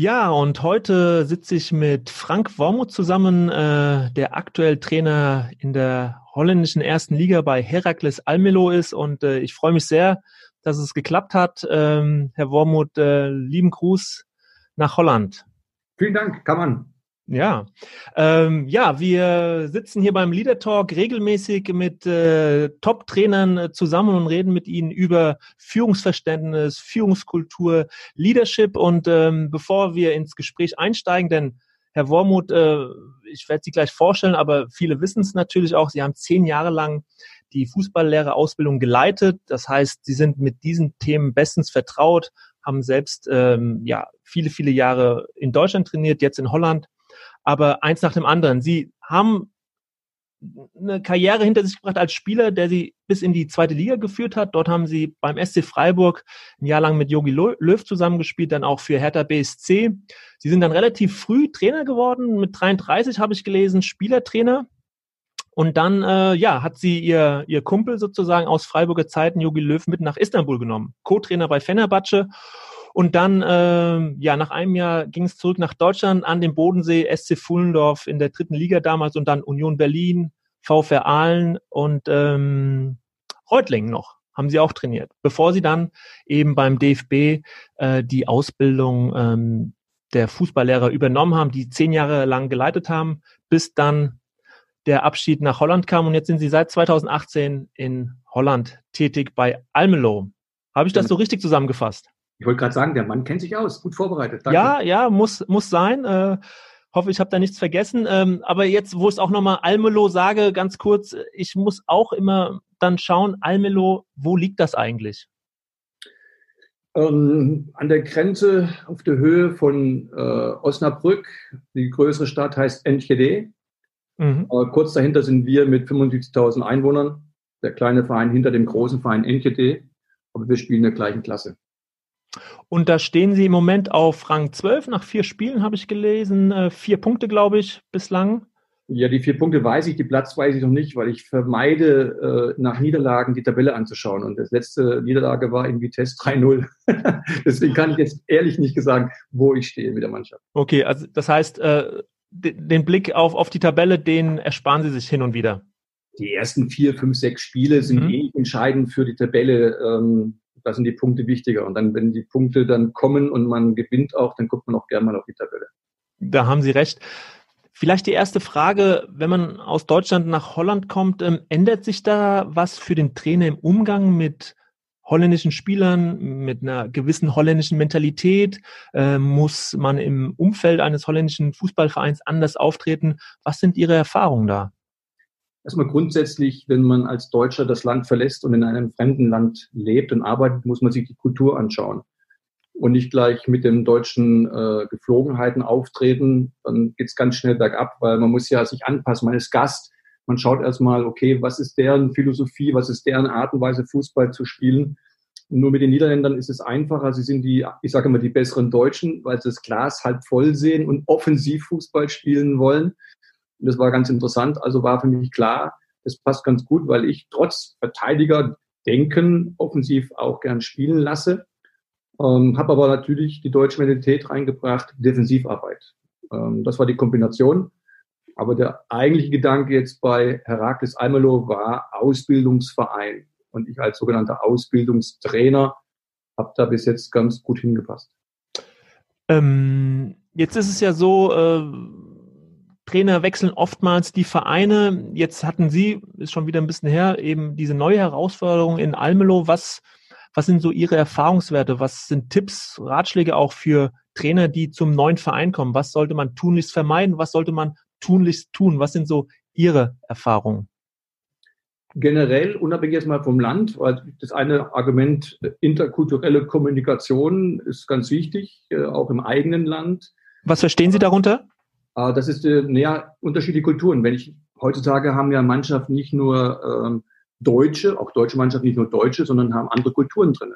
Ja, und heute sitze ich mit Frank Wormuth zusammen, äh, der aktuell Trainer in der holländischen ersten Liga bei Herakles Almelo ist. Und äh, ich freue mich sehr, dass es geklappt hat. Ähm, Herr Wormuth, äh, lieben Gruß nach Holland. Vielen Dank, kann man. Ja, ähm, ja, wir sitzen hier beim Leader Talk regelmäßig mit äh, Top-Trainern äh, zusammen und reden mit ihnen über Führungsverständnis, Führungskultur, Leadership. Und ähm, bevor wir ins Gespräch einsteigen, denn Herr Wormuth, äh, ich werde Sie gleich vorstellen, aber viele wissen es natürlich auch. Sie haben zehn Jahre lang die Fußballlehrerausbildung geleitet. Das heißt, Sie sind mit diesen Themen bestens vertraut, haben selbst ähm, ja viele, viele Jahre in Deutschland trainiert, jetzt in Holland aber eins nach dem anderen. Sie haben eine Karriere hinter sich gebracht als Spieler, der sie bis in die zweite Liga geführt hat. Dort haben sie beim SC Freiburg ein Jahr lang mit Jogi Löw zusammengespielt, dann auch für Hertha BSC. Sie sind dann relativ früh Trainer geworden. Mit 33 habe ich gelesen, Spielertrainer. Und dann, äh, ja, hat sie ihr, ihr Kumpel sozusagen aus Freiburger Zeiten, Jogi Löw, mit nach Istanbul genommen. Co-Trainer bei Fenerbahce. Und dann, äh, ja, nach einem Jahr ging es zurück nach Deutschland an den Bodensee, SC Fullendorf in der dritten Liga damals und dann Union Berlin, VfR Aalen und ähm, Reutlingen noch haben sie auch trainiert, bevor sie dann eben beim DFB äh, die Ausbildung ähm, der Fußballlehrer übernommen haben, die zehn Jahre lang geleitet haben, bis dann der Abschied nach Holland kam und jetzt sind sie seit 2018 in Holland tätig bei Almelo. Habe ich das genau. so richtig zusammengefasst? Ich wollte gerade sagen, der Mann kennt sich aus, gut vorbereitet. Danke. Ja, ja, muss, muss sein. Äh, hoffe, ich habe da nichts vergessen. Ähm, aber jetzt, wo ich es auch nochmal Almelo sage, ganz kurz, ich muss auch immer dann schauen, Almelo, wo liegt das eigentlich? Ähm, an der Grenze auf der Höhe von äh, Osnabrück. Die größere Stadt heißt Enschede. Mhm. Äh, kurz dahinter sind wir mit 75.000 Einwohnern. Der kleine Verein hinter dem großen Verein Enschede. Aber wir spielen in der gleichen Klasse. Und da stehen sie im Moment auf Rang 12 nach vier Spielen, habe ich gelesen. Äh, vier Punkte, glaube ich, bislang. Ja, die vier Punkte weiß ich, die Platz weiß ich noch nicht, weil ich vermeide, äh, nach Niederlagen die Tabelle anzuschauen. Und das letzte Niederlage war in Vitesse 3-0. Deswegen kann ich jetzt ehrlich nicht sagen, wo ich stehe mit der Mannschaft. Okay, also das heißt, äh, den Blick auf, auf die Tabelle, den ersparen Sie sich hin und wieder. Die ersten vier, fünf, sechs Spiele sind mhm. eh entscheidend für die Tabelle. Ähm, da sind die Punkte wichtiger. Und dann, wenn die Punkte dann kommen und man gewinnt auch, dann guckt man auch gerne mal auf die Tabelle. Da haben Sie recht. Vielleicht die erste Frage, wenn man aus Deutschland nach Holland kommt, ähm, ändert sich da was für den Trainer im Umgang mit holländischen Spielern, mit einer gewissen holländischen Mentalität? Äh, muss man im Umfeld eines holländischen Fußballvereins anders auftreten? Was sind Ihre Erfahrungen da? Erstmal grundsätzlich, wenn man als Deutscher das Land verlässt und in einem fremden Land lebt und arbeitet, muss man sich die Kultur anschauen und nicht gleich mit den deutschen äh, Geflogenheiten auftreten. Dann geht's ganz schnell bergab, weil man muss ja sich anpassen. Man ist Gast. Man schaut erstmal, okay, was ist deren Philosophie, was ist deren Art und Weise, Fußball zu spielen. Nur mit den Niederländern ist es einfacher. Sie sind die, ich sage immer, die besseren Deutschen, weil sie das Glas halb voll sehen und offensiv Fußball spielen wollen. Und das war ganz interessant. Also war für mich klar, das passt ganz gut, weil ich trotz Verteidiger denken offensiv auch gern spielen lasse. Ähm, habe aber natürlich die deutsche Mentalität reingebracht, Defensivarbeit. Ähm, das war die Kombination. Aber der eigentliche Gedanke jetzt bei Herakles Almelo war Ausbildungsverein. Und ich als sogenannter Ausbildungstrainer habe da bis jetzt ganz gut hingepasst. Ähm, jetzt ist es ja so, äh Trainer wechseln oftmals die Vereine. Jetzt hatten Sie, ist schon wieder ein bisschen her, eben diese neue Herausforderung in Almelo. Was, was sind so Ihre Erfahrungswerte? Was sind Tipps, Ratschläge auch für Trainer, die zum neuen Verein kommen? Was sollte man tunlichst vermeiden? Was sollte man tunlichst tun? Was sind so Ihre Erfahrungen? Generell, unabhängig jetzt mal vom Land, weil das eine Argument interkulturelle Kommunikation ist ganz wichtig, äh, auch im eigenen Land. Was verstehen Sie darunter? Äh, das ist äh, näher unterschiedliche Kulturen. Wenn ich heutzutage haben ja Mannschaften nicht nur ähm, Deutsche, auch deutsche Mannschaften nicht nur Deutsche, sondern haben andere Kulturen drin.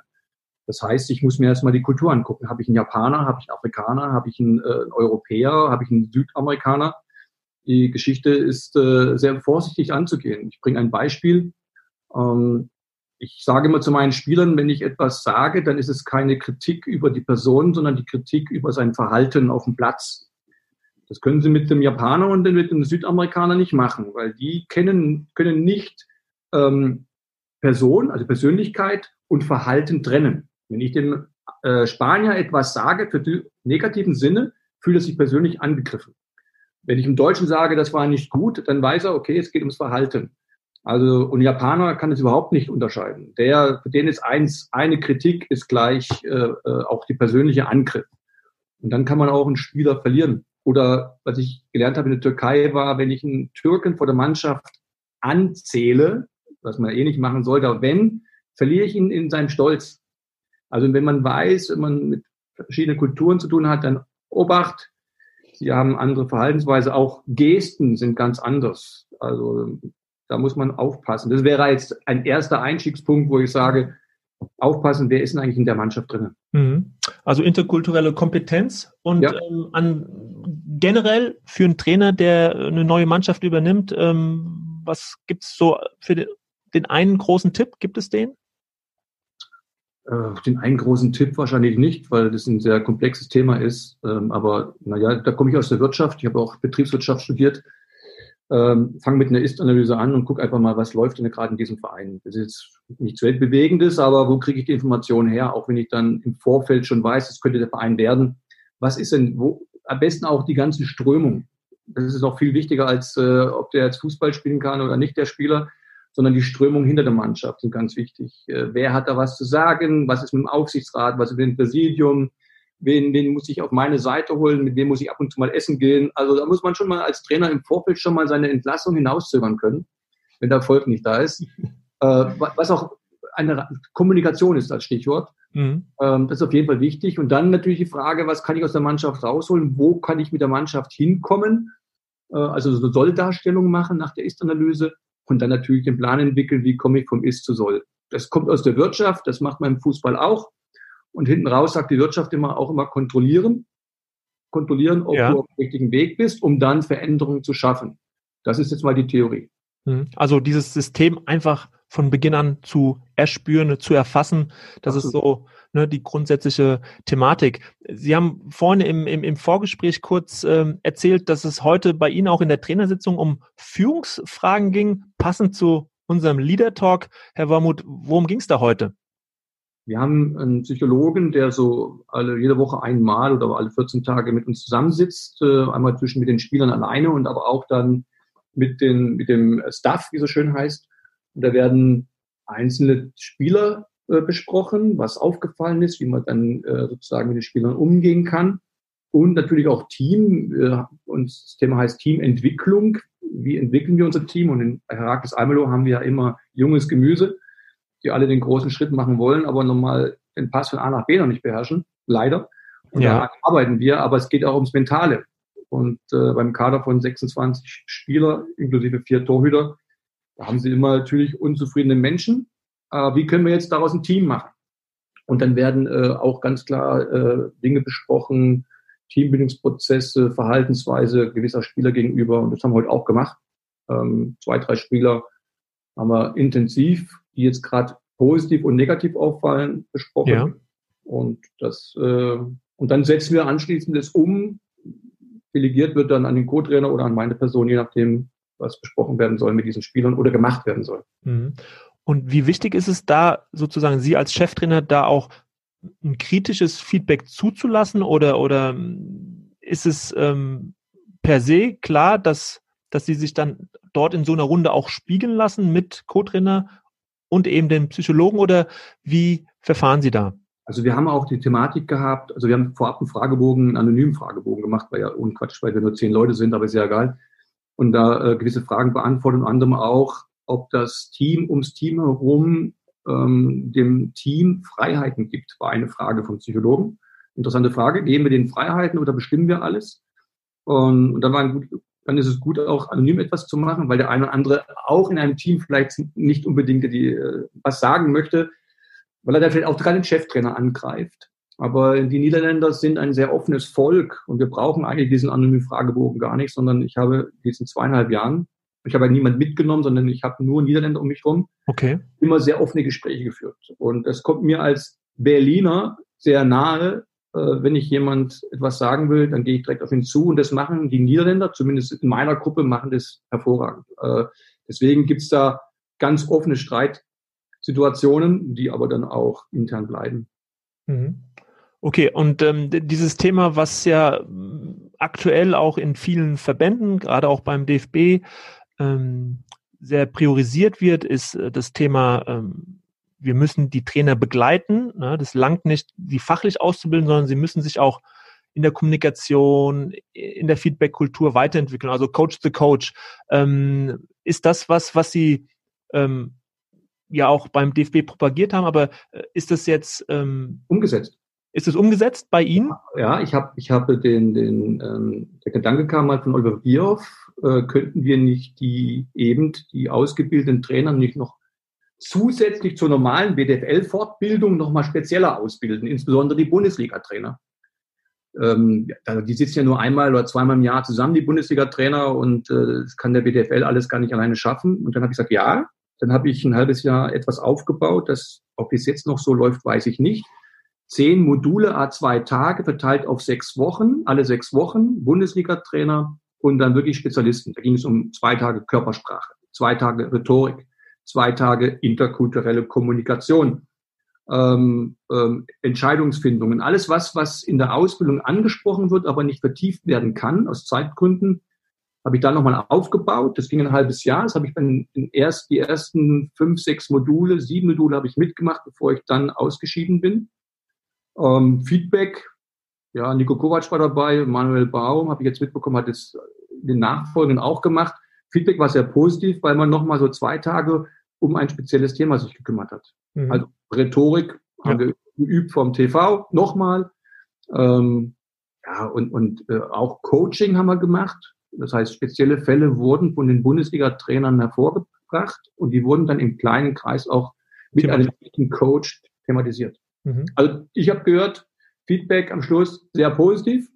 Das heißt, ich muss mir erstmal die Kultur angucken. Habe ich einen Japaner, habe ich einen Afrikaner, habe ich einen, äh, einen Europäer, habe ich einen Südamerikaner? Die Geschichte ist äh, sehr vorsichtig anzugehen. Ich bringe ein Beispiel. Ähm, ich sage immer zu meinen Spielern, wenn ich etwas sage, dann ist es keine Kritik über die Person, sondern die Kritik über sein Verhalten auf dem Platz. Das können Sie mit dem Japaner und mit dem Südamerikaner nicht machen, weil die kennen, können nicht ähm, Person, also Persönlichkeit und Verhalten trennen. Wenn ich dem äh, Spanier etwas sage für die negativen Sinne, fühlt er sich persönlich angegriffen. Wenn ich im Deutschen sage, das war nicht gut, dann weiß er, okay, es geht ums Verhalten. Also, und Japaner kann es überhaupt nicht unterscheiden. Der, für den ist eins, eine Kritik ist gleich äh, äh, auch die persönliche Angriff. Und dann kann man auch einen Spieler verlieren. Oder was ich gelernt habe in der Türkei war, wenn ich einen Türken vor der Mannschaft anzähle, was man eh nicht machen sollte, aber wenn, verliere ich ihn in seinem Stolz. Also wenn man weiß, wenn man mit verschiedenen Kulturen zu tun hat, dann Obacht, sie haben andere Verhaltensweise, auch Gesten sind ganz anders. Also da muss man aufpassen. Das wäre jetzt ein erster Einstiegspunkt, wo ich sage, aufpassen, wer ist denn eigentlich in der Mannschaft drin? Mhm. Also interkulturelle Kompetenz und ja. ähm, an, generell für einen Trainer, der eine neue Mannschaft übernimmt, ähm, was gibt es so für den, den einen großen Tipp? Gibt es den? Äh, den einen großen Tipp wahrscheinlich nicht, weil das ein sehr komplexes Thema ist. Ähm, aber naja, da komme ich aus der Wirtschaft. Ich habe auch Betriebswirtschaft studiert ähm, fang mit einer Ist-Analyse an und guck einfach mal, was läuft denn gerade in diesem Verein. Das ist jetzt nichts Weltbewegendes, aber wo kriege ich die Informationen her, auch wenn ich dann im Vorfeld schon weiß, es könnte der Verein werden. Was ist denn, wo, am besten auch die ganze Strömung. Das ist auch viel wichtiger, als äh, ob der jetzt Fußball spielen kann oder nicht, der Spieler, sondern die Strömung hinter der Mannschaft sind ganz wichtig. Äh, wer hat da was zu sagen? Was ist mit dem Aufsichtsrat? Was ist mit dem Präsidium? wen, wen muss ich auf meine Seite holen, mit wem muss ich ab und zu mal essen gehen. Also da muss man schon mal als Trainer im Vorfeld schon mal seine Entlassung hinauszögern können, wenn der Erfolg nicht da ist. äh, was auch eine Kommunikation ist als Stichwort. Mhm. Ähm, das ist auf jeden Fall wichtig. Und dann natürlich die Frage, was kann ich aus der Mannschaft rausholen? Wo kann ich mit der Mannschaft hinkommen? Äh, also so Soll-Darstellung machen nach der Ist-Analyse und dann natürlich den Plan entwickeln, wie komme ich vom Ist zu Soll. Das kommt aus der Wirtschaft, das macht man im Fußball auch. Und hinten raus sagt die Wirtschaft immer auch immer kontrollieren. Kontrollieren, ob ja. du auf dem richtigen Weg bist, um dann Veränderungen zu schaffen. Das ist jetzt mal die Theorie. Mhm. Also dieses System einfach von Beginn an zu erspüren, zu erfassen, das Absolut. ist so ne, die grundsätzliche Thematik. Sie haben vorhin im, im, im Vorgespräch kurz ähm, erzählt, dass es heute bei Ihnen auch in der Trainersitzung um Führungsfragen ging, passend zu unserem Leader Talk. Herr Wormuth, worum ging es da heute? Wir haben einen Psychologen, der so alle, jede Woche einmal oder alle 14 Tage mit uns zusammensitzt, äh, einmal zwischen mit den Spielern alleine und aber auch dann mit, den, mit dem Staff, wie so schön heißt. Und da werden einzelne Spieler äh, besprochen, was aufgefallen ist, wie man dann äh, sozusagen mit den Spielern umgehen kann. Und natürlich auch Team. Äh, und das Thema heißt Teamentwicklung. Wie entwickeln wir unser Team? Und in Herakles Almelo haben wir ja immer junges Gemüse die alle den großen Schritt machen wollen, aber nochmal den Pass von A nach B noch nicht beherrschen, leider. Und ja. da arbeiten wir, aber es geht auch ums Mentale. Und äh, beim Kader von 26 Spieler, inklusive vier Torhüter, da haben sie immer natürlich unzufriedene Menschen. Äh, wie können wir jetzt daraus ein Team machen? Und dann werden äh, auch ganz klar äh, Dinge besprochen, Teambildungsprozesse, Verhaltensweise gewisser Spieler gegenüber. Und das haben wir heute auch gemacht. Ähm, zwei, drei Spieler haben wir intensiv die jetzt gerade positiv und negativ auffallen, besprochen. Ja. Und das äh, und dann setzen wir anschließend das um. Delegiert wird dann an den Co-Trainer oder an meine Person, je nachdem, was besprochen werden soll mit diesen Spielern oder gemacht werden soll. Mhm. Und wie wichtig ist es da sozusagen Sie als Cheftrainer da auch ein kritisches Feedback zuzulassen oder oder ist es ähm, per se klar, dass dass Sie sich dann dort in so einer Runde auch spiegeln lassen mit Co-Trainer und eben den Psychologen oder wie verfahren Sie da? Also wir haben auch die Thematik gehabt, also wir haben vorab einen Fragebogen, einen anonymen Fragebogen gemacht, weil ja unquatsch, weil wir nur zehn Leute sind, aber ist ja egal. Und da äh, gewisse Fragen beantworten, unter anderem auch, ob das Team ums Team herum ähm, dem Team Freiheiten gibt, war eine Frage vom Psychologen. Interessante Frage, geben wir den Freiheiten oder bestimmen wir alles? Und, und dann war ein gut, dann ist es gut, auch anonym etwas zu machen, weil der eine oder andere auch in einem Team vielleicht nicht unbedingt die, äh, was sagen möchte, weil er dann vielleicht auch gerade den Cheftrainer angreift. Aber die Niederländer sind ein sehr offenes Volk und wir brauchen eigentlich diesen anonymen Fragebogen gar nicht, sondern ich habe diesen zweieinhalb Jahren, ich habe halt niemand mitgenommen, sondern ich habe nur Niederländer um mich herum, okay. immer sehr offene Gespräche geführt. Und es kommt mir als Berliner sehr nahe, äh, wenn ich jemand etwas sagen will, dann gehe ich direkt auf ihn zu und das machen die Niederländer, zumindest in meiner Gruppe, machen das hervorragend. Äh, deswegen gibt's da ganz offene Streitsituationen, die aber dann auch intern bleiben. Mhm. Okay, und ähm, dieses Thema, was ja aktuell auch in vielen Verbänden, gerade auch beim DFB, ähm, sehr priorisiert wird, ist äh, das Thema, ähm, wir müssen die Trainer begleiten. Ne? Das langt nicht, die fachlich auszubilden, sondern sie müssen sich auch in der Kommunikation, in der Feedback-Kultur weiterentwickeln, also Coach the Coach. Ähm, ist das was, was Sie ähm, ja auch beim DFB propagiert haben, aber äh, ist das jetzt ähm, umgesetzt? Ist es umgesetzt bei Ihnen? Ja, ich habe ich habe den, den ähm, der Gedanke kam mal von Oliver Bierhoff, äh, könnten wir nicht die eben die ausgebildeten Trainer nicht noch zusätzlich zur normalen BDFL-Fortbildung nochmal spezieller ausbilden, insbesondere die Bundesliga-Trainer. Ähm, die sitzen ja nur einmal oder zweimal im Jahr zusammen, die Bundesliga-Trainer, und äh, das kann der BDFL alles gar nicht alleine schaffen. Und dann habe ich gesagt, ja, dann habe ich ein halbes Jahr etwas aufgebaut, das ob es jetzt noch so läuft, weiß ich nicht zehn Module, a zwei Tage, verteilt auf sechs Wochen, alle sechs Wochen, Bundesliga-Trainer und dann wirklich Spezialisten. Da ging es um zwei Tage Körpersprache, zwei Tage Rhetorik, zwei Tage interkulturelle Kommunikation, ähm, ähm, Entscheidungsfindungen, alles was, was in der Ausbildung angesprochen wird, aber nicht vertieft werden kann aus Zeitgründen, habe ich dann nochmal aufgebaut. Das ging ein halbes Jahr. Das habe ich dann erst die ersten fünf, sechs Module, sieben Module habe ich mitgemacht, bevor ich dann ausgeschieden bin. Ähm, Feedback, ja, Nico Kovac war dabei, Manuel Baum, habe ich jetzt mitbekommen, hat es in den Nachfolgen auch gemacht. Feedback war sehr positiv, weil man nochmal so zwei Tage um ein spezielles Thema sich gekümmert hat. Mhm. Also Rhetorik ja. haben wir geübt vom TV nochmal. Ähm, ja, und, und äh, auch Coaching haben wir gemacht. Das heißt, spezielle Fälle wurden von den Bundesliga-Trainern hervorgebracht und die wurden dann im kleinen Kreis auch mit einem Coach thematisiert. Mhm. Also ich habe gehört, Feedback am Schluss sehr positiv.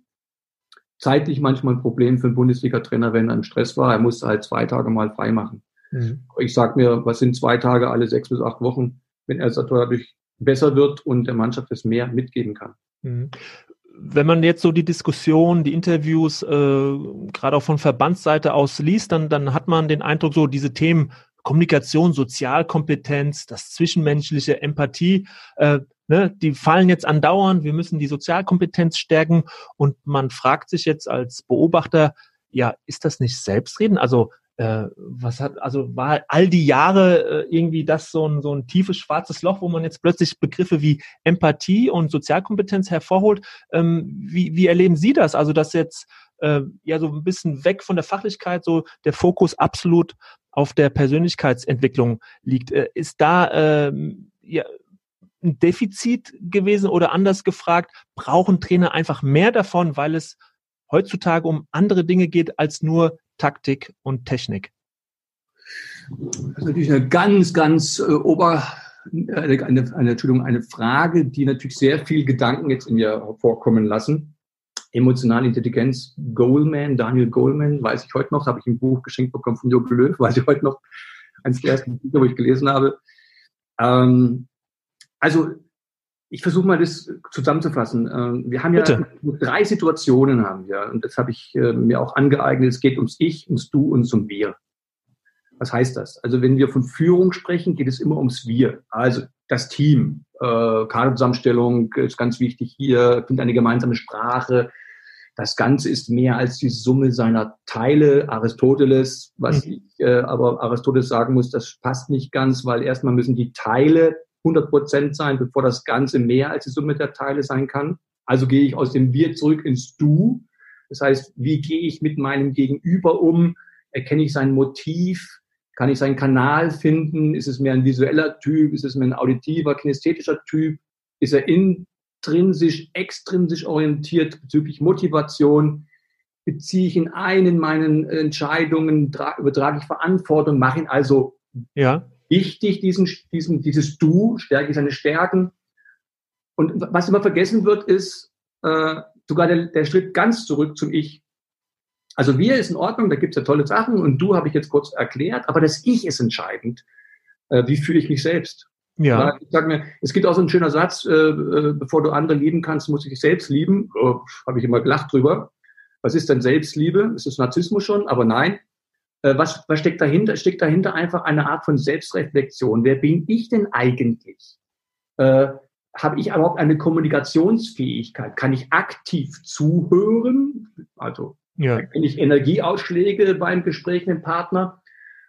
Zeitlich manchmal ein Problem für einen Bundesliga-Trainer, wenn er im Stress war. Er musste halt zwei Tage mal frei machen. Mhm. Ich sag mir, was sind zwei Tage alle sechs bis acht Wochen, wenn er dadurch besser wird und der Mannschaft es mehr mitgeben kann. Mhm wenn man jetzt so die Diskussion, die Interviews äh, gerade auch von Verbandsseite aus liest, dann, dann hat man den Eindruck, so diese Themen Kommunikation, Sozialkompetenz, das Zwischenmenschliche, Empathie, äh, ne, die fallen jetzt andauernd, wir müssen die Sozialkompetenz stärken und man fragt sich jetzt als Beobachter, ja, ist das nicht Selbstreden? Also äh, was hat, also war all die Jahre äh, irgendwie das so ein, so ein tiefes schwarzes Loch, wo man jetzt plötzlich Begriffe wie Empathie und Sozialkompetenz hervorholt. Ähm, wie, wie erleben Sie das? Also, dass jetzt äh, ja so ein bisschen weg von der Fachlichkeit so der Fokus absolut auf der Persönlichkeitsentwicklung liegt. Äh, ist da äh, ja, ein Defizit gewesen oder anders gefragt, brauchen Trainer einfach mehr davon, weil es heutzutage um andere Dinge geht als nur Taktik und Technik? Das ist natürlich eine ganz, ganz äh, ober, äh, eine, eine, Entschuldigung, eine Frage, die natürlich sehr viel Gedanken jetzt in mir vorkommen lassen. Emotionale Intelligenz, Goldman, Daniel Goldman, weiß ich heute noch, habe ich ein Buch geschenkt bekommen von Jogi Löw, weiß ich heute noch, eines der ersten Bücher, wo ich gelesen habe. Ähm, also ich versuche mal das zusammenzufassen. Ähm, wir haben Bitte. ja drei Situationen haben wir und das habe ich äh, mir auch angeeignet. Es geht ums Ich, ums Du und zum Wir. Was heißt das? Also wenn wir von Führung sprechen, geht es immer ums Wir. Also das Team, äh, Kaderzusammenstellung ist ganz wichtig hier, findet eine gemeinsame Sprache. Das Ganze ist mehr als die Summe seiner Teile. Aristoteles, was mhm. ich äh, aber Aristoteles sagen muss, das passt nicht ganz, weil erstmal müssen die Teile 100 Prozent sein, bevor das Ganze mehr als die Summe der Teile sein kann. Also gehe ich aus dem Wir zurück ins Du. Das heißt, wie gehe ich mit meinem Gegenüber um? Erkenne ich sein Motiv? Kann ich seinen Kanal finden? Ist es mehr ein visueller Typ? Ist es mehr ein auditiver, kinästhetischer Typ? Ist er intrinsisch, extrinsisch orientiert bezüglich Motivation? beziehe ich in meinen Entscheidungen, übertrage ich Verantwortung, mache ihn also ja. wichtig, diesen, diesen, dieses Du, stärke ich seine Stärken. Und was immer vergessen wird, ist äh, sogar der, der Schritt ganz zurück zum Ich. Also wir ist in Ordnung, da gibt es ja tolle Sachen und du habe ich jetzt kurz erklärt, aber das Ich ist entscheidend. Äh, wie fühle ich mich selbst? Ja. Ich sag mir, es gibt auch so einen schönen Satz, äh, äh, bevor du andere lieben kannst, musst du dich selbst lieben. Oh, habe ich immer gelacht drüber. Was ist denn Selbstliebe? Ist das Narzissmus schon? Aber nein. Äh, was, was steckt dahinter? Es steckt dahinter einfach eine Art von Selbstreflexion. Wer bin ich denn eigentlich? Äh, habe ich überhaupt eine Kommunikationsfähigkeit? Kann ich aktiv zuhören? Also ja. Wenn ich Energieausschläge beim Gespräch mit dem Partner,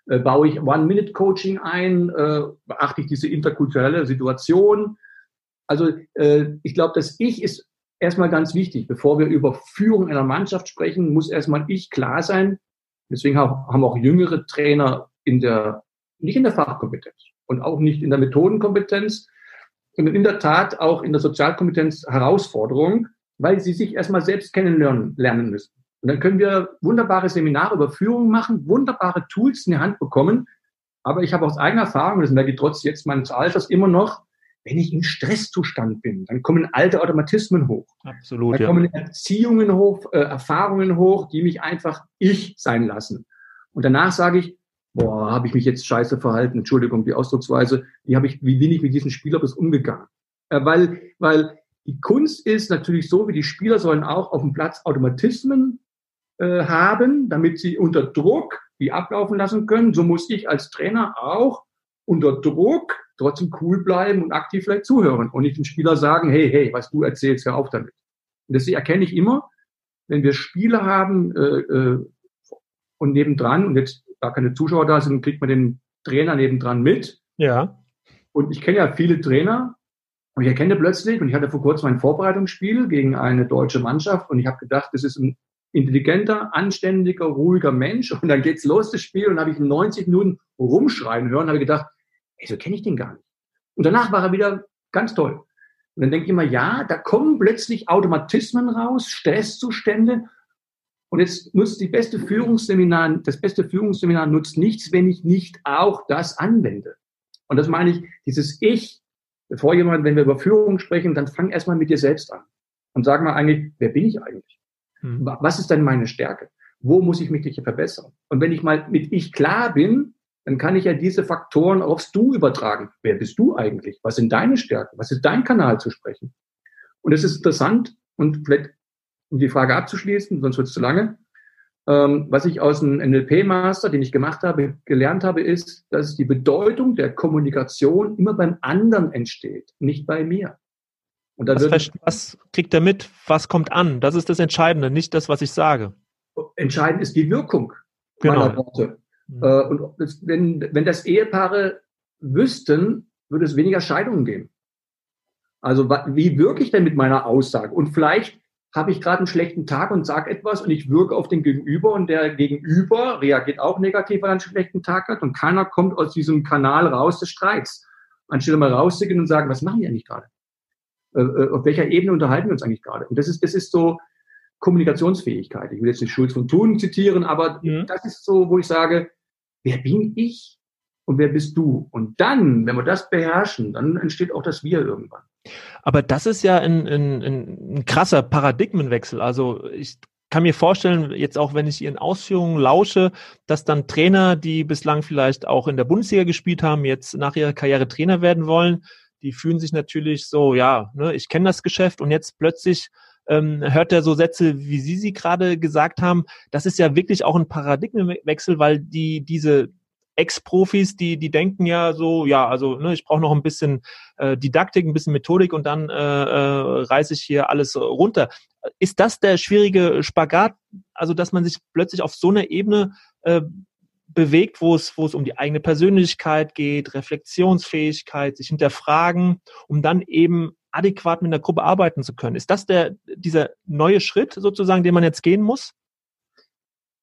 äh, baue ich One-Minute-Coaching ein, äh, beachte ich diese interkulturelle Situation. Also äh, ich glaube, das Ich ist erstmal ganz wichtig. Bevor wir über Führung einer Mannschaft sprechen, muss erstmal Ich klar sein. Deswegen haben auch jüngere Trainer in der, nicht in der Fachkompetenz und auch nicht in der Methodenkompetenz, sondern in der Tat auch in der Sozialkompetenz Herausforderung, weil sie sich erstmal selbst kennenlernen lernen müssen. Und dann können wir wunderbare Seminare über Führung machen, wunderbare Tools in die Hand bekommen. Aber ich habe aus eigener Erfahrung, das merke ich trotz jetzt meines Alters immer noch, wenn ich im Stresszustand bin, dann kommen alte Automatismen hoch. Absolut. Dann ja. kommen Erziehungen hoch, äh, Erfahrungen hoch, die mich einfach ich sein lassen. Und danach sage ich, boah, habe ich mich jetzt scheiße verhalten, Entschuldigung, die Ausdrucksweise, wie habe ich, wie bin ich mit diesem Spieler bis umgegangen? Äh, weil, weil die Kunst ist natürlich so, wie die Spieler sollen auch auf dem Platz Automatismen äh, haben, damit sie unter Druck die ablaufen lassen können. So muss ich als Trainer auch unter Druck trotzdem cool bleiben und aktiv vielleicht zuhören und nicht dem Spieler sagen, hey, hey, was du erzählst, hör auf damit. Und das erkenne ich immer, wenn wir Spiele haben äh, äh, und nebendran, und jetzt da keine Zuschauer da sind, kriegt man den Trainer nebendran mit. Ja. Und ich kenne ja viele Trainer, und ich erkenne plötzlich, und ich hatte vor kurzem ein Vorbereitungsspiel gegen eine deutsche Mannschaft, und ich habe gedacht, das ist ein intelligenter, anständiger, ruhiger Mensch. Und dann geht's los, das Spiel, und habe ich 90 Minuten rumschreien hören, habe gedacht, ey, so kenne ich den gar nicht. Und danach war er wieder ganz toll. Und dann denke ich immer, ja, da kommen plötzlich Automatismen raus, Stresszustände. Und jetzt nutzt die beste Führungsseminar, das beste Führungsseminar nutzt nichts, wenn ich nicht auch das anwende. Und das meine ich, dieses Ich, bevor jemand, wenn wir über Führung sprechen, dann fang erstmal mit dir selbst an. Und sag mal eigentlich, wer bin ich eigentlich? Mhm. Was ist denn meine Stärke? Wo muss ich mich hier verbessern? Und wenn ich mal mit ich klar bin, dann kann ich ja diese Faktoren aufs Du übertragen. Wer bist du eigentlich? Was sind deine Stärken? Was ist dein Kanal zu sprechen? Und es ist interessant und vielleicht, um die Frage abzuschließen, sonst wird es zu lange. Ähm, was ich aus dem NLP-Master, den ich gemacht habe, gelernt habe, ist, dass die Bedeutung der Kommunikation immer beim anderen entsteht, nicht bei mir. Und dann was, was kriegt er mit? Was kommt an? Das ist das Entscheidende, nicht das, was ich sage. Entscheidend ist die Wirkung genau. meiner Worte. Mhm. Äh, und wenn, wenn das Ehepaare wüssten, würde es weniger Scheidungen geben. Also wie wirke ich denn mit meiner Aussage? Und vielleicht habe ich gerade einen schlechten Tag und sage etwas und ich wirke auf den Gegenüber und der Gegenüber reagiert auch negativ, weil er einen schlechten Tag hat und keiner kommt aus diesem Kanal raus des Streits. Anstelle mal rauszugehen und sagen, was machen die eigentlich gerade? Äh, äh, auf welcher Ebene unterhalten wir uns eigentlich gerade? Und das ist, das ist so Kommunikationsfähigkeit. Ich will jetzt nicht Schulz von Thun zitieren, aber mhm. das ist so, wo ich sage, wer bin ich und wer bist du? Und dann, wenn wir das beherrschen, dann entsteht auch das Wir irgendwann. Aber das ist ja ein, ein, ein krasser Paradigmenwechsel. Also ich kann mir vorstellen, jetzt auch wenn ich Ihren Ausführungen lausche, dass dann Trainer, die bislang vielleicht auch in der Bundesliga gespielt haben, jetzt nach ihrer Karriere Trainer werden wollen, die fühlen sich natürlich so, ja, ne, ich kenne das Geschäft und jetzt plötzlich ähm, hört er so Sätze, wie Sie sie gerade gesagt haben. Das ist ja wirklich auch ein Paradigmenwechsel, weil die diese Ex-Profis, die, die denken ja so, ja, also ne, ich brauche noch ein bisschen äh, Didaktik, ein bisschen Methodik und dann äh, äh, reiße ich hier alles runter. Ist das der schwierige Spagat, also dass man sich plötzlich auf so einer Ebene äh, bewegt, wo es, wo es um die eigene Persönlichkeit geht, Reflexionsfähigkeit, sich hinterfragen, um dann eben adäquat mit einer Gruppe arbeiten zu können. Ist das der, dieser neue Schritt sozusagen, den man jetzt gehen muss?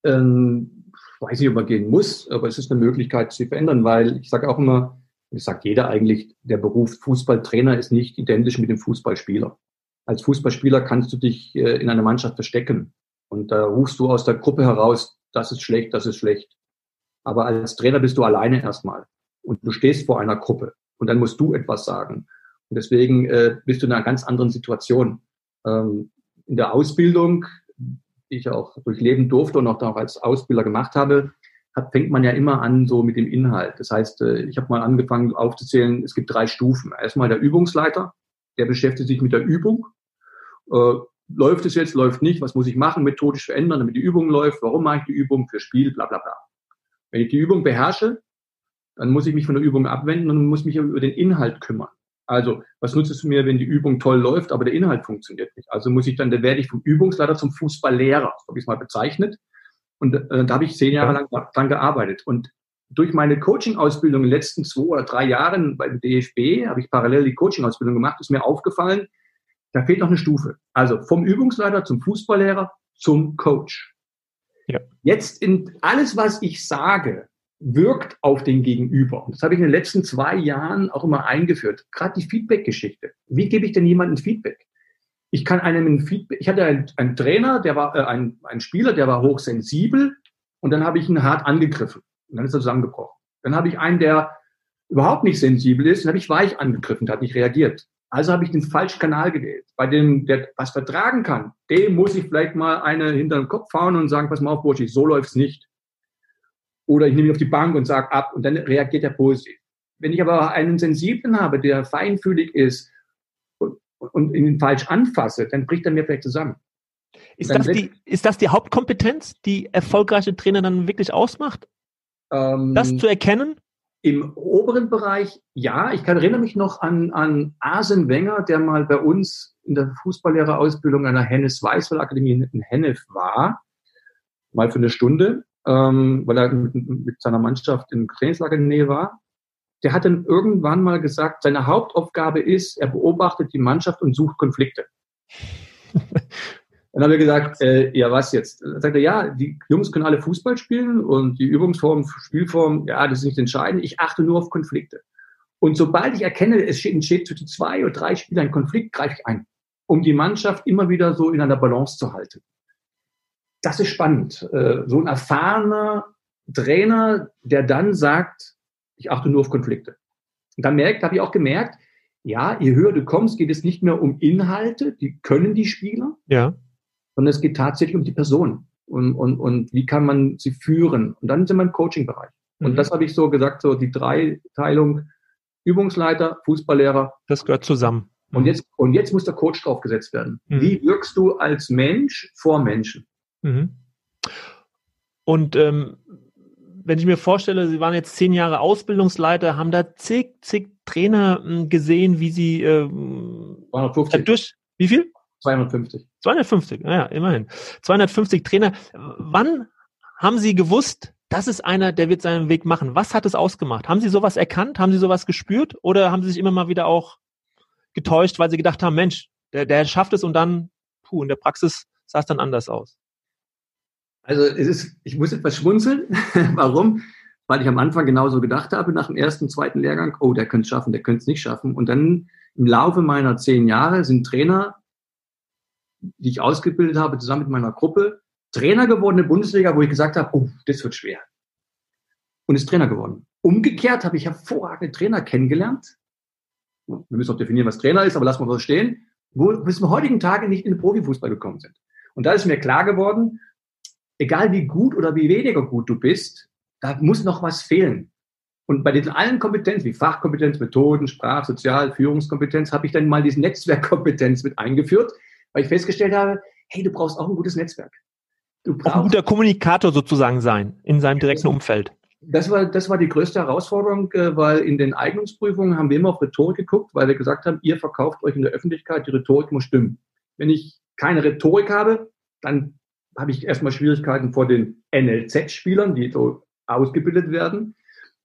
Ähm, weiß nicht, ob man gehen muss, aber es ist eine Möglichkeit, sich zu verändern, weil ich sage auch immer, das sagt jeder eigentlich, der Beruf Fußballtrainer ist nicht identisch mit dem Fußballspieler. Als Fußballspieler kannst du dich äh, in einer Mannschaft verstecken Und da rufst du aus der Gruppe heraus, das ist schlecht, das ist schlecht. Aber als Trainer bist du alleine erstmal. Und du stehst vor einer Gruppe. Und dann musst du etwas sagen. Und deswegen äh, bist du in einer ganz anderen Situation. Ähm, in der Ausbildung, die ich auch durchleben durfte und auch als Ausbilder gemacht habe, hat, fängt man ja immer an so mit dem Inhalt. Das heißt, äh, ich habe mal angefangen aufzuzählen, es gibt drei Stufen. Erstmal der Übungsleiter, der beschäftigt sich mit der Übung. Äh, läuft es jetzt, läuft nicht, was muss ich machen, methodisch verändern, damit die Übung läuft, warum mache ich die Übung, für Spiel, bla bla bla. Wenn ich die Übung beherrsche, dann muss ich mich von der Übung abwenden und muss mich über den Inhalt kümmern. Also, was nutzt es mir, wenn die Übung toll läuft, aber der Inhalt funktioniert nicht? Also muss ich dann, da werde ich vom Übungsleiter zum Fußballlehrer, so habe ich es mal bezeichnet. Und äh, da habe ich zehn Jahre lang dran gearbeitet. Und durch meine Coaching-Ausbildung in den letzten zwei oder drei Jahren beim DFB habe ich parallel die Coaching-Ausbildung gemacht, ist mir aufgefallen, da fehlt noch eine Stufe. Also vom Übungsleiter zum Fußballlehrer zum Coach. Ja. Jetzt in alles, was ich sage, wirkt auf den Gegenüber. Und das habe ich in den letzten zwei Jahren auch immer eingeführt. Gerade die Feedback-Geschichte. Wie gebe ich denn jemandem Feedback? Ich kann einem ein Feedback, ich hatte einen, einen Trainer, der war, äh, ein, ein Spieler, der war hochsensibel und dann habe ich ihn hart angegriffen. Und dann ist er zusammengebrochen. Dann habe ich einen, der überhaupt nicht sensibel ist, dann habe ich weich angegriffen, der hat nicht reagiert. Also habe ich den falschen Kanal gewählt. Bei dem, der was vertragen kann, dem muss ich vielleicht mal eine hinter den Kopf hauen und sagen, pass mal auf, Burschig, so läuft's nicht. Oder ich nehme ihn auf die Bank und sage ab und dann reagiert er positiv. Wenn ich aber einen Sensiblen habe, der feinfühlig ist und, und ihn falsch anfasse, dann bricht er mir vielleicht zusammen. Ist das, die, ist das die Hauptkompetenz, die erfolgreiche Trainer dann wirklich ausmacht? Ähm, das zu erkennen? Im oberen Bereich, ja. Ich kann, erinnere mich noch an, an Arsene Wenger, der mal bei uns in der Fußballlehrerausbildung an der Hennes Weißwald Akademie in Hennef war. Mal für eine Stunde, ähm, weil er mit, mit seiner Mannschaft im Trainingslager in der Nähe war. Der hat dann irgendwann mal gesagt, seine Hauptaufgabe ist, er beobachtet die Mannschaft und sucht Konflikte. Dann haben wir gesagt, äh, ja, was jetzt? Dann sagt er, ja, die Jungs können alle Fußball spielen und die Übungsform, Spielform, ja, das ist nicht entscheidend. Ich achte nur auf Konflikte. Und sobald ich erkenne, es entsteht zwischen zwei oder drei Spielern ein Konflikt, greife ich ein, um die Mannschaft immer wieder so in einer Balance zu halten. Das ist spannend. Äh, so ein erfahrener Trainer, der dann sagt, ich achte nur auf Konflikte. Und dann merkt, habe ich auch gemerkt, ja, je höher du kommst, geht es nicht mehr um Inhalte, die können die Spieler, ja sondern es geht tatsächlich um die Person und, und, und wie kann man sie führen. Und dann sind wir im Coaching-Bereich. Und mhm. das habe ich so gesagt, so die Dreiteilung Übungsleiter, Fußballlehrer. Das gehört zusammen. Und mhm. jetzt, und jetzt muss der Coach draufgesetzt werden. Mhm. Wie wirkst du als Mensch vor Menschen? Mhm. Und ähm, wenn ich mir vorstelle, Sie waren jetzt zehn Jahre Ausbildungsleiter, haben da zig, zig Trainer hm, gesehen, wie Sie äh, 250. durch wie viel? 250. 250, naja, immerhin. 250 Trainer. Wann haben Sie gewusst, das ist einer, der wird seinen Weg machen? Was hat es ausgemacht? Haben Sie sowas erkannt? Haben Sie sowas gespürt? Oder haben Sie sich immer mal wieder auch getäuscht, weil Sie gedacht haben, Mensch, der, der schafft es und dann, puh, in der Praxis sah es dann anders aus? Also es ist, ich muss etwas schmunzeln. Warum? Weil ich am Anfang genauso gedacht habe, nach dem ersten, zweiten Lehrgang, oh, der könnte es schaffen, der könnte es nicht schaffen. Und dann im Laufe meiner zehn Jahre sind Trainer die ich ausgebildet habe, zusammen mit meiner Gruppe, Trainer geworden in der Bundesliga, wo ich gesagt habe, oh, das wird schwer. Und ist Trainer geworden. Umgekehrt habe ich hervorragende Trainer kennengelernt. Wir müssen auch definieren, was Trainer ist, aber lassen wir das stehen, wo bis zum heutigen Tage nicht in den Profifußball gekommen sind. Und da ist mir klar geworden, egal wie gut oder wie weniger gut du bist, da muss noch was fehlen. Und bei diesen allen Kompetenzen, wie Fachkompetenz, Methoden, Sprach, Sozial, Führungskompetenz, habe ich dann mal diese Netzwerkkompetenz mit eingeführt, weil ich festgestellt habe, hey, du brauchst auch ein gutes Netzwerk. Du brauchst auch ein guter Kommunikator sozusagen sein in seinem direkten Umfeld. Das war, das war die größte Herausforderung, äh, weil in den Eignungsprüfungen haben wir immer auf Rhetorik geguckt, weil wir gesagt haben, ihr verkauft euch in der Öffentlichkeit, die Rhetorik muss stimmen. Wenn ich keine Rhetorik habe, dann habe ich erstmal Schwierigkeiten vor den NLZ-Spielern, die so ausgebildet werden.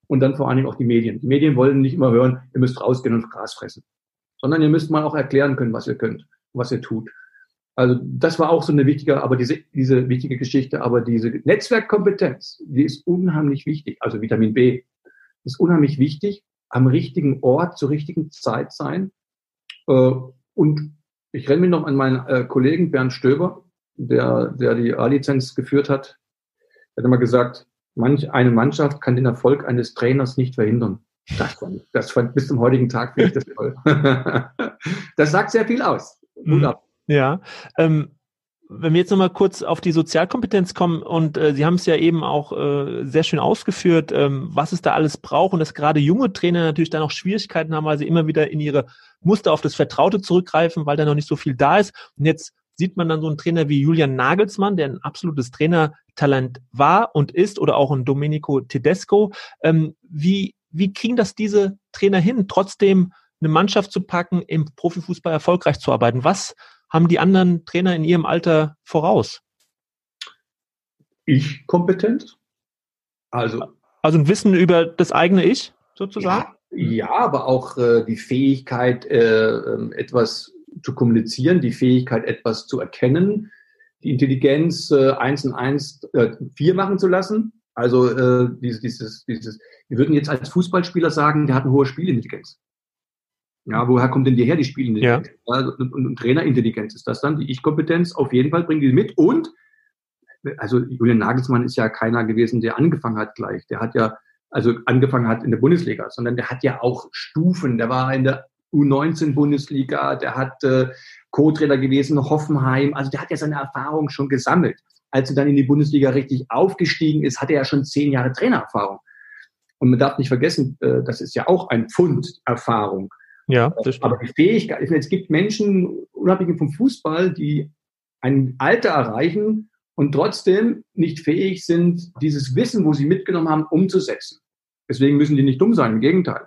Und dann vor allen Dingen auch die Medien. Die Medien wollen nicht immer hören, ihr müsst rausgehen und Gras fressen. Sondern ihr müsst mal auch erklären können, was ihr könnt, was ihr tut. Also das war auch so eine wichtige, aber diese, diese wichtige Geschichte, aber diese Netzwerkkompetenz, die ist unheimlich wichtig. Also Vitamin B ist unheimlich wichtig, am richtigen Ort zur richtigen Zeit sein. Äh, und ich renne mir noch an meinen äh, Kollegen Bernd Stöber, der, der die A-Lizenz geführt hat, der hat immer gesagt, manch eine Mannschaft kann den Erfolg eines Trainers nicht verhindern. Das fand, das fand bis zum heutigen Tag finde ich das toll. das sagt sehr viel aus. Mhm. Ja. Ähm, wenn wir jetzt nochmal kurz auf die Sozialkompetenz kommen und äh, Sie haben es ja eben auch äh, sehr schön ausgeführt, ähm, was es da alles braucht und dass gerade junge Trainer natürlich da noch Schwierigkeiten haben, weil sie immer wieder in ihre Muster auf das Vertraute zurückgreifen, weil da noch nicht so viel da ist. Und jetzt sieht man dann so einen Trainer wie Julian Nagelsmann, der ein absolutes Trainertalent war und ist, oder auch ein Domenico Tedesco. Ähm, wie, wie kriegen das diese Trainer hin, trotzdem eine Mannschaft zu packen, im Profifußball erfolgreich zu arbeiten? Was haben die anderen Trainer in ihrem Alter voraus? Ich kompetent. Also, also ein Wissen über das eigene Ich sozusagen? Ja, ja aber auch äh, die Fähigkeit, äh, ähm, etwas zu kommunizieren, die Fähigkeit, etwas zu erkennen, die Intelligenz, äh, eins und eins äh, vier machen zu lassen. Also äh, dieses, dieses, dieses, wir würden jetzt als Fußballspieler sagen, der hat eine hohe Spielintelligenz. Ja, woher kommt denn die her, die Spielintelligenz? Ja. Also, und, und, Trainerintelligenz ist das dann, die Ich-Kompetenz, auf jeden Fall bringen die mit. Und, also Julian Nagelsmann ist ja keiner gewesen, der angefangen hat gleich. Der hat ja, also angefangen hat in der Bundesliga, sondern der hat ja auch Stufen. Der war in der U19-Bundesliga, der hat äh, Co-Trainer gewesen, Hoffenheim. Also der hat ja seine Erfahrung schon gesammelt. Als er dann in die Bundesliga richtig aufgestiegen ist, hat er ja schon zehn Jahre Trainererfahrung. Und man darf nicht vergessen, äh, das ist ja auch ein Pfund Erfahrung. Ja, das stimmt. Aber die Fähigkeit, es gibt Menschen, unabhängig vom Fußball, die ein Alter erreichen und trotzdem nicht fähig sind, dieses Wissen, wo sie mitgenommen haben, umzusetzen. Deswegen müssen die nicht dumm sein, im Gegenteil.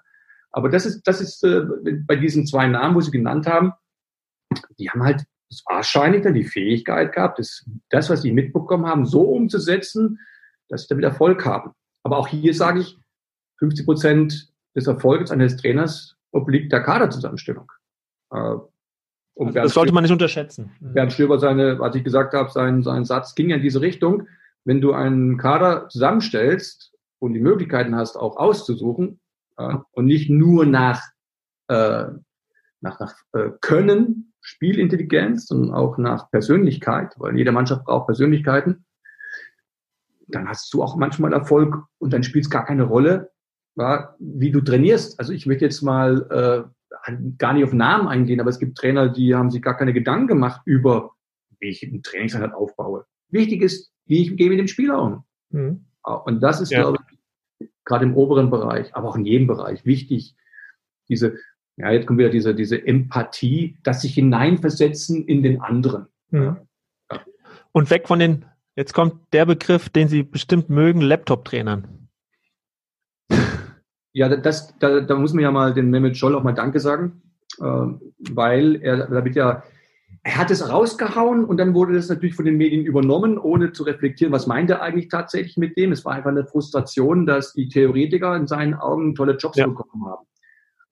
Aber das ist, das ist äh, bei diesen zwei Namen, wo Sie genannt haben, die haben halt wahrscheinlich dann die Fähigkeit gehabt, das, das, was sie mitbekommen haben, so umzusetzen, dass sie damit Erfolg haben. Aber auch hier sage ich, 50 Prozent des Erfolgs eines Trainers obliegt der Kaderzusammenstellung. Äh, also das sollte man nicht unterschätzen. Bernd Stöber, seine, was ich gesagt habe, sein, sein Satz ging ja in diese Richtung. Wenn du einen Kader zusammenstellst und die Möglichkeiten hast, auch auszusuchen, äh, und nicht nur nach, äh, nach, nach äh, Können, Spielintelligenz, sondern auch nach Persönlichkeit, weil jede Mannschaft braucht Persönlichkeiten, dann hast du auch manchmal Erfolg und dann spielt es gar keine Rolle, ja, wie du trainierst. Also ich möchte jetzt mal äh, gar nicht auf Namen eingehen, aber es gibt Trainer, die haben sich gar keine Gedanken gemacht über, wie ich einen Trainingseinheit aufbaue. Wichtig ist, wie ich gehe mit dem Spieler um. Mhm. Und das ist, ja. glaube ich, gerade im oberen Bereich, aber auch in jedem Bereich wichtig, diese, ja, jetzt kommt wieder diese, diese Empathie, dass sich hineinversetzen in den anderen. Mhm. Ja. Und weg von den, jetzt kommt der Begriff, den Sie bestimmt mögen, Laptop-Trainern. Ja, das, da, da muss man ja mal den Mehmet Scholl auch mal Danke sagen, äh, weil er damit ja, er hat es rausgehauen und dann wurde das natürlich von den Medien übernommen, ohne zu reflektieren, was meint er eigentlich tatsächlich mit dem. Es war einfach eine Frustration, dass die Theoretiker in seinen Augen tolle Jobs ja. bekommen haben.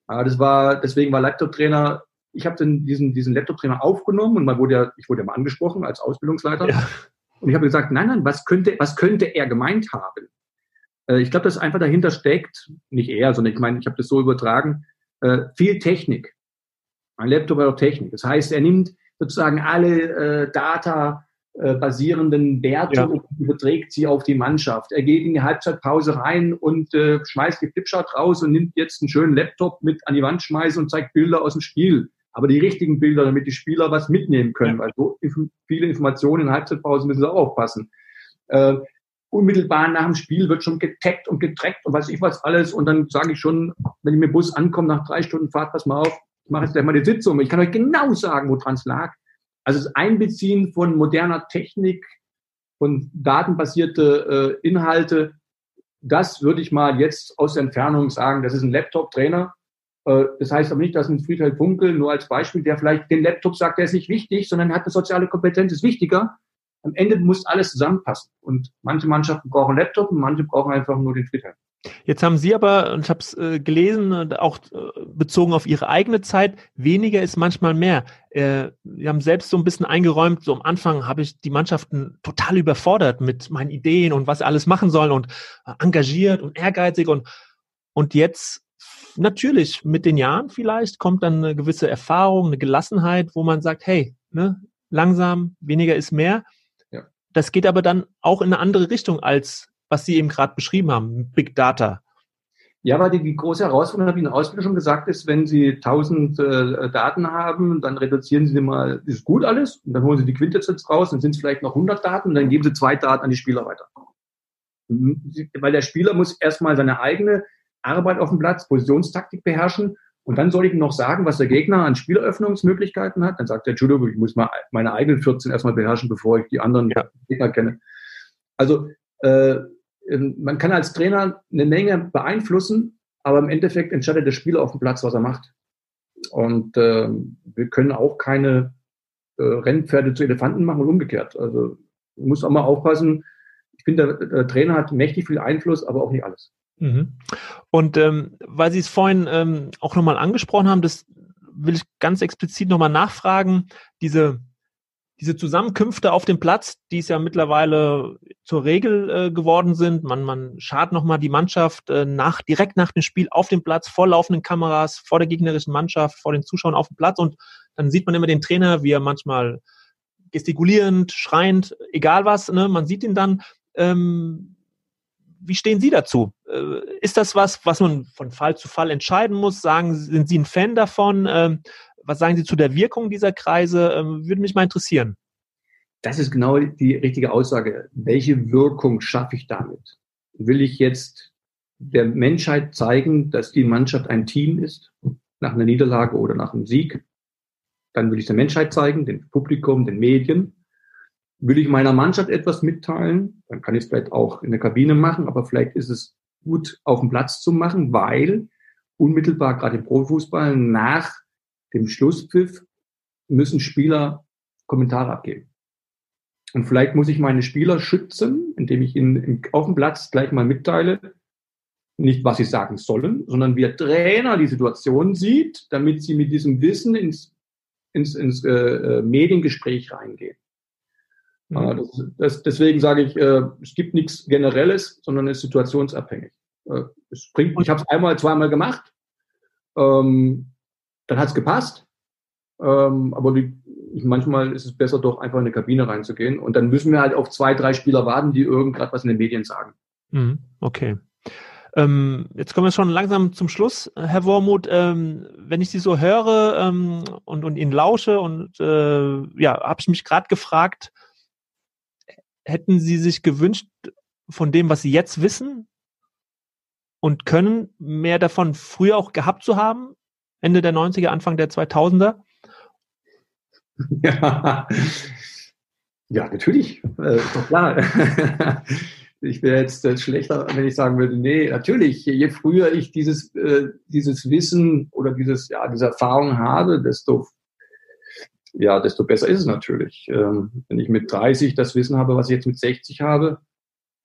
Aber das war, deswegen war Laptop-Trainer, ich habe diesen, diesen Laptop-Trainer aufgenommen und man wurde ja, ich wurde ja mal angesprochen als Ausbildungsleiter. Ja. Und ich habe gesagt, nein, nein, was könnte, was könnte er gemeint haben? Äh, ich glaube, dass einfach dahinter steckt, nicht er, sondern ich meine, ich habe das so übertragen, äh, viel Technik. Ein Laptop hat auch Technik. Das heißt, er nimmt sozusagen alle äh, Data basierenden Werte ja. und überträgt sie auf die Mannschaft. Er geht in die Halbzeitpause rein und äh, schmeißt die Flipchart raus und nimmt jetzt einen schönen Laptop mit an die Wand schmeißen und zeigt Bilder aus dem Spiel. Aber die richtigen Bilder, damit die Spieler was mitnehmen können, ja. weil so viele Informationen in Halbzeitpause müssen sie auch aufpassen. Äh, unmittelbar nach dem Spiel wird schon getaggt und getrackt und weiß ich was alles. Und dann sage ich schon, wenn ich mit dem Bus ankomme nach drei Stunden Fahrt, pass mal auf, ich mache jetzt gleich mal die Sitzung. Ich kann euch genau sagen, woran es lag. Also das Einbeziehen von moderner Technik, von datenbasierte äh, Inhalte, das würde ich mal jetzt aus der Entfernung sagen, das ist ein Laptop-Trainer. Äh, das heißt aber nicht, dass ein Friedhelm Funkel nur als Beispiel, der vielleicht den Laptop sagt, der ist nicht wichtig, sondern hat eine soziale Kompetenz, ist wichtiger am Ende muss alles zusammenpassen. Und manche Mannschaften brauchen Laptop und manche brauchen einfach nur den Friedhelm. Jetzt haben Sie aber, und ich habe es äh, gelesen, auch äh, bezogen auf Ihre eigene Zeit, weniger ist manchmal mehr. Äh, Sie haben selbst so ein bisschen eingeräumt, so am Anfang habe ich die Mannschaften total überfordert mit meinen Ideen und was sie alles machen sollen und äh, engagiert und ehrgeizig und, und jetzt natürlich mit den Jahren vielleicht kommt dann eine gewisse Erfahrung, eine Gelassenheit, wo man sagt, hey, ne, langsam, weniger ist mehr. Das geht aber dann auch in eine andere Richtung als was Sie eben gerade beschrieben haben, Big Data. Ja, weil die, die große Herausforderung, habe ich in der Ausbildung schon gesagt, ist, wenn Sie 1000 äh, Daten haben, dann reduzieren Sie mal, ist gut alles, und dann holen Sie die Quintessenz raus, dann sind es vielleicht noch 100 Daten, und dann geben Sie zwei Daten an die Spieler weiter. Mhm. Weil der Spieler muss erstmal seine eigene Arbeit auf dem Platz, Positionstaktik beherrschen, und dann soll ich ihm noch sagen, was der Gegner an Spieleröffnungsmöglichkeiten hat. Dann sagt der Judo, ich muss mal meine eigenen 14 erstmal beherrschen, bevor ich die anderen ja. Gegner kenne. Also äh, ähm, man kann als Trainer eine Menge beeinflussen, aber im Endeffekt entscheidet der Spieler auf dem Platz, was er macht. Und äh, wir können auch keine äh, Rennpferde zu Elefanten machen und umgekehrt. Also man muss auch mal aufpassen. Ich finde, der, der Trainer hat mächtig viel Einfluss, aber auch nicht alles. Mhm. Und ähm, weil Sie es vorhin ähm, auch nochmal angesprochen haben, das will ich ganz explizit nochmal nachfragen, diese diese Zusammenkünfte auf dem Platz, die es ja mittlerweile zur Regel äh, geworden sind. Man, man schart nochmal die Mannschaft äh, nach, direkt nach dem Spiel auf dem Platz, vor laufenden Kameras, vor der gegnerischen Mannschaft, vor den Zuschauern auf dem Platz und dann sieht man immer den Trainer, wie er manchmal gestikulierend, schreiend, egal was, ne, man sieht ihn dann. Ähm, wie stehen Sie dazu? Äh, ist das was, was man von Fall zu Fall entscheiden muss? Sagen, sind Sie ein Fan davon? Ähm, was sagen Sie zu der Wirkung dieser Kreise? Ähm, würde mich mal interessieren. Das ist genau die richtige Aussage. Welche Wirkung schaffe ich damit? Will ich jetzt der Menschheit zeigen, dass die Mannschaft ein Team ist, nach einer Niederlage oder nach einem Sieg? Dann will ich der Menschheit zeigen, dem Publikum, den Medien. Will ich meiner Mannschaft etwas mitteilen? Dann kann ich es vielleicht auch in der Kabine machen, aber vielleicht ist es gut auf dem Platz zu machen, weil unmittelbar gerade im Profifußball nach dem Schlusspfiff müssen Spieler Kommentare abgeben. Und vielleicht muss ich meine Spieler schützen, indem ich ihnen auf dem Platz gleich mal mitteile, nicht was sie sagen sollen, sondern wie der Trainer die Situation sieht, damit sie mit diesem Wissen ins, ins, ins äh, äh Mediengespräch reingehen. Mhm. Äh, das, das, deswegen sage ich, äh, es gibt nichts Generelles, sondern es ist situationsabhängig. Äh, es bringt, ich habe es einmal, zweimal gemacht. Ähm, dann hat es gepasst. Ähm, aber die, manchmal ist es besser, doch einfach in eine Kabine reinzugehen. Und dann müssen wir halt auf zwei, drei Spieler warten, die irgendwas was in den Medien sagen. Mhm, okay. Ähm, jetzt kommen wir schon langsam zum Schluss, Herr Wormuth. Ähm, wenn ich Sie so höre ähm, und, und Ihnen lausche und äh, ja, habe ich mich gerade gefragt, hätten Sie sich gewünscht, von dem, was Sie jetzt wissen und können, mehr davon früher auch gehabt zu haben? Ende der 90er, Anfang der 2000er? Ja, ja natürlich. Äh, doch klar. ich wäre jetzt äh, schlechter, wenn ich sagen würde, nee, natürlich, je früher ich dieses, äh, dieses Wissen oder dieses, ja, diese Erfahrung habe, desto, ja, desto besser ist es natürlich. Ähm, wenn ich mit 30 das Wissen habe, was ich jetzt mit 60 habe.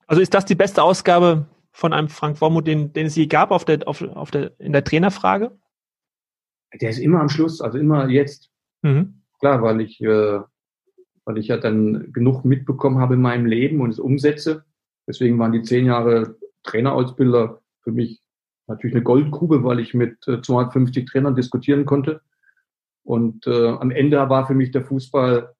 Also ist das die beste Ausgabe von einem Frank Wormuth, den, den es je gab auf der, auf, auf der, in der Trainerfrage? Der ist immer am Schluss, also immer jetzt. Mhm. Klar, weil ich, äh, weil ich ja dann genug mitbekommen habe in meinem Leben und es umsetze. Deswegen waren die zehn Jahre Trainerausbilder für mich natürlich eine Goldgrube, weil ich mit äh, 250 Trainern diskutieren konnte. Und äh, am Ende war für mich der Fußball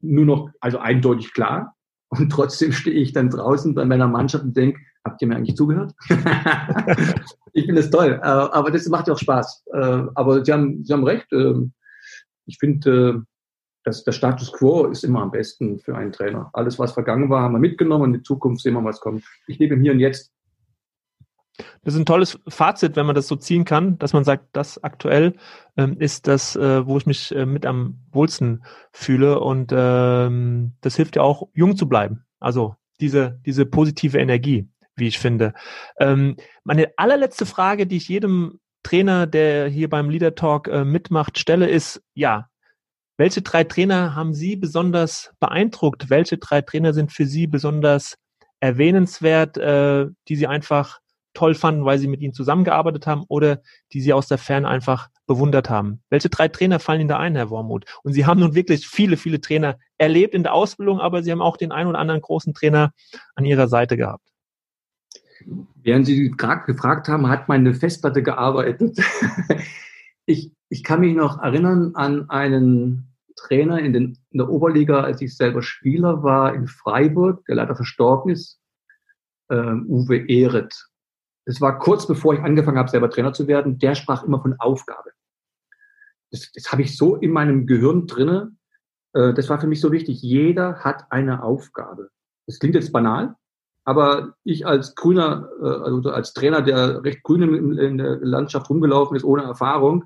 nur noch, also eindeutig klar. Und trotzdem stehe ich dann draußen bei meiner Mannschaft und denke, habt ihr mir eigentlich zugehört? ich finde es toll, äh, aber das macht ja auch Spaß. Äh, aber Sie haben, Sie haben recht. Äh, ich finde, dass der Status quo ist immer am besten für einen Trainer. Alles, was vergangen war, haben wir mitgenommen und in Zukunft sehen wir, was kommt. Ich lebe im Hier und Jetzt. Das ist ein tolles Fazit, wenn man das so ziehen kann, dass man sagt, das aktuell ähm, ist das, äh, wo ich mich äh, mit am wohlsten fühle und ähm, das hilft ja auch, jung zu bleiben. Also diese, diese positive Energie wie ich finde. Ähm, meine allerletzte Frage, die ich jedem Trainer, der hier beim Leader Talk äh, mitmacht, stelle, ist, ja, welche drei Trainer haben Sie besonders beeindruckt? Welche drei Trainer sind für Sie besonders erwähnenswert, äh, die Sie einfach toll fanden, weil Sie mit ihnen zusammengearbeitet haben oder die Sie aus der Ferne einfach bewundert haben? Welche drei Trainer fallen Ihnen da ein, Herr Wormuth? Und Sie haben nun wirklich viele, viele Trainer erlebt in der Ausbildung, aber Sie haben auch den einen oder anderen großen Trainer an Ihrer Seite gehabt. Während Sie gerade gefragt haben, hat meine Festplatte gearbeitet. ich, ich kann mich noch erinnern an einen Trainer in, den, in der Oberliga, als ich selber Spieler war, in Freiburg, der leider verstorben ist, ähm, Uwe Ehret. Das war kurz bevor ich angefangen habe, selber Trainer zu werden. Der sprach immer von Aufgabe. Das, das habe ich so in meinem Gehirn drinne. Äh, das war für mich so wichtig. Jeder hat eine Aufgabe. Das klingt jetzt banal, aber ich als Grüner, äh, also als Trainer, der recht grün in, der Landschaft rumgelaufen ist, ohne Erfahrung,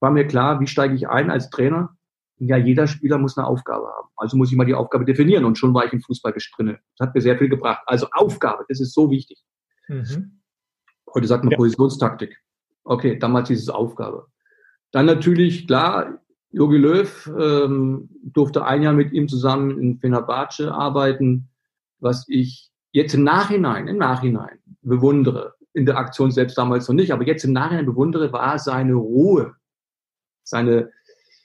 war mir klar, wie steige ich ein als Trainer? Ja, jeder Spieler muss eine Aufgabe haben. Also muss ich mal die Aufgabe definieren und schon war ich im Fußball drinne. Das hat mir sehr viel gebracht. Also Aufgabe, das ist so wichtig. Mhm. Heute sagt man ja. Positionstaktik. Okay, damals hieß es Aufgabe. Dann natürlich, klar, Jogi Löw ähm, durfte ein Jahr mit ihm zusammen in Fenerbahce arbeiten, was ich jetzt im Nachhinein, im Nachhinein bewundere. In der Aktion selbst damals noch nicht, aber jetzt im Nachhinein bewundere, war seine Ruhe, seine,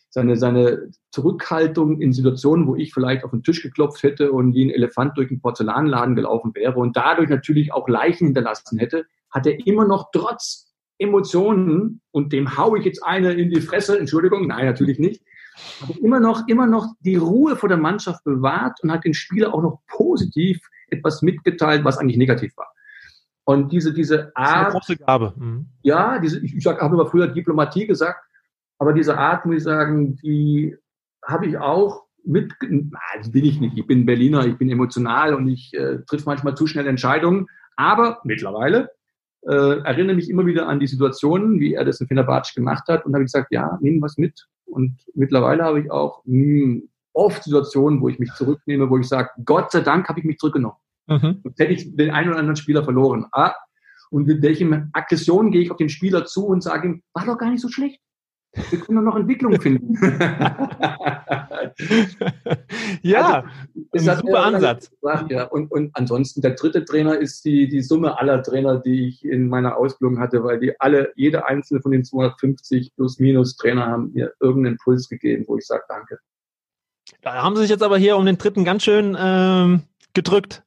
seine, seine Zurückhaltung in Situationen, wo ich vielleicht auf den Tisch geklopft hätte und wie ein Elefant durch einen Porzellanladen gelaufen wäre und dadurch natürlich auch Leichen hinterlassen hätte, hat er immer noch trotz Emotionen und dem hau ich jetzt eine in die Fresse, Entschuldigung, nein, natürlich nicht, aber immer noch, immer noch die Ruhe vor der Mannschaft bewahrt und hat den Spieler auch noch positiv etwas mitgeteilt, was eigentlich negativ war. Und diese, diese Art. Große Gabe. Mhm. Ja, diese, ich, ich habe immer früher Diplomatie gesagt, aber diese Art, muss ich sagen, die habe ich auch mit, das bin ich nicht. Ich bin Berliner, ich bin emotional und ich äh, triff manchmal zu schnell Entscheidungen. Aber mittlerweile äh, erinnere mich immer wieder an die Situationen, wie er das in Fenerbahce gemacht hat und habe gesagt, ja, nimm was mit. Und mittlerweile habe ich auch mh, hm, oft Situationen, wo ich mich zurücknehme, wo ich sage, Gott sei Dank habe ich mich zurückgenommen. Mhm. Sonst hätte ich den einen oder anderen Spieler verloren. Ah, und mit welchem Aggression gehe ich auf den Spieler zu und sage ihm, war doch gar nicht so schlecht. Wir können doch noch Entwicklung finden. ja, also, ist ein super Ansatz. Gesagt, ja. Und, und ansonsten der dritte Trainer ist die, die Summe aller Trainer, die ich in meiner Ausbildung hatte, weil die alle, jede einzelne von den 250 plus minus Trainer haben mir irgendeinen Impuls gegeben, wo ich sage, danke. Da haben sie sich jetzt aber hier um den dritten ganz schön ähm, gedrückt.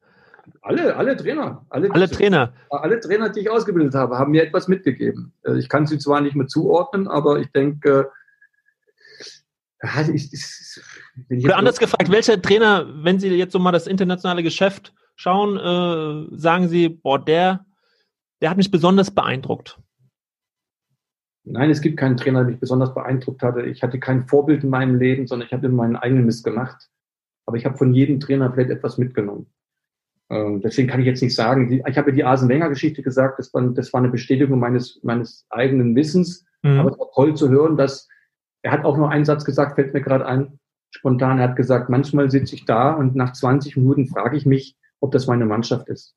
Alle, alle Trainer. Alle, alle Trainer. Alle Trainer, die ich ausgebildet habe, haben mir etwas mitgegeben. Äh, ich kann sie zwar nicht mehr zuordnen, aber ich denke, ja, ich, ich, ich Oder anders gefragt, welcher Trainer, wenn Sie jetzt so mal das internationale Geschäft schauen, äh, sagen Sie, boah, der, der hat mich besonders beeindruckt? Nein, es gibt keinen Trainer, der mich besonders beeindruckt hatte. Ich hatte kein Vorbild in meinem Leben, sondern ich habe meinen eigenen Mist gemacht. Aber ich habe von jedem Trainer vielleicht etwas mitgenommen. Ähm, deswegen kann ich jetzt nicht sagen, ich habe ja die Asen Wenger Geschichte gesagt, das war, das war eine Bestätigung meines, meines eigenen Wissens. Mhm. Aber es war toll zu hören, dass er hat auch noch einen Satz gesagt, fällt mir gerade ein, spontan, er hat gesagt, manchmal sitze ich da und nach 20 Minuten frage ich mich, ob das meine Mannschaft ist.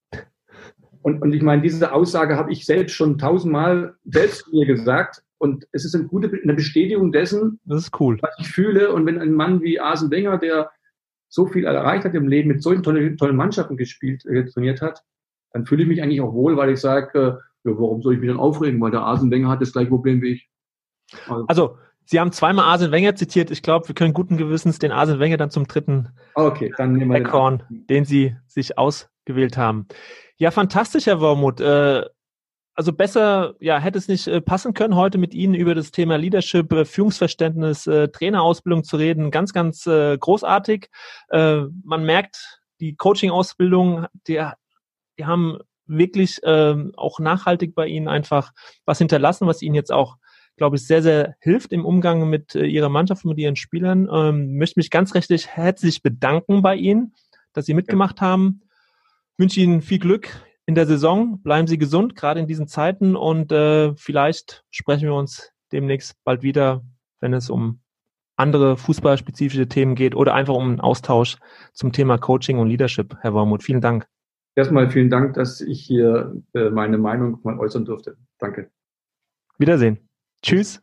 Und, und ich meine, diese Aussage habe ich selbst schon tausendmal selbst mir gesagt. Und es ist eine gute eine Bestätigung dessen, das ist cool. was ich fühle. Und wenn ein Mann wie Asen Wenger, der so viel erreicht hat im Leben, mit solchen tollen, tollen Mannschaften gespielt, äh, trainiert hat, dann fühle ich mich eigentlich auch wohl, weil ich sage, äh, ja, warum soll ich mich dann aufregen? Weil der Asen Wenger hat das gleiche Problem wie ich. Also, also Sie haben zweimal Arsene Wenger zitiert. Ich glaube, wir können guten Gewissens den Arsene Wenger dann zum dritten okay, dann nehmen wir den, den Sie sich ausgewählt haben. Ja, fantastisch, Herr Wormuth. Äh, also besser, ja, hätte es nicht äh, passen können, heute mit Ihnen über das Thema Leadership, äh, Führungsverständnis, Trainerausbildung zu reden. Ganz, ganz großartig. Man merkt, die Coaching-Ausbildung, die, die haben wirklich ähm, auch nachhaltig bei Ihnen einfach was hinterlassen, was Ihnen jetzt auch glaube ich, sehr, sehr hilft im Umgang mit äh, Ihrer Mannschaft und mit Ihren Spielern. Ähm, möchte mich ganz recht herzlich bedanken bei Ihnen, dass Sie mitgemacht haben. Wünsche Ihnen viel Glück in der Saison. Bleiben Sie gesund, gerade in diesen Zeiten. Und äh, vielleicht sprechen wir uns demnächst bald wieder, wenn es um andere fußballspezifische Themen geht oder einfach um einen Austausch zum Thema Coaching und Leadership. Herr Wormuth, vielen Dank. Erstmal vielen Dank, dass ich hier äh, meine Meinung mal äußern durfte. Danke. Wiedersehen. Tschüss.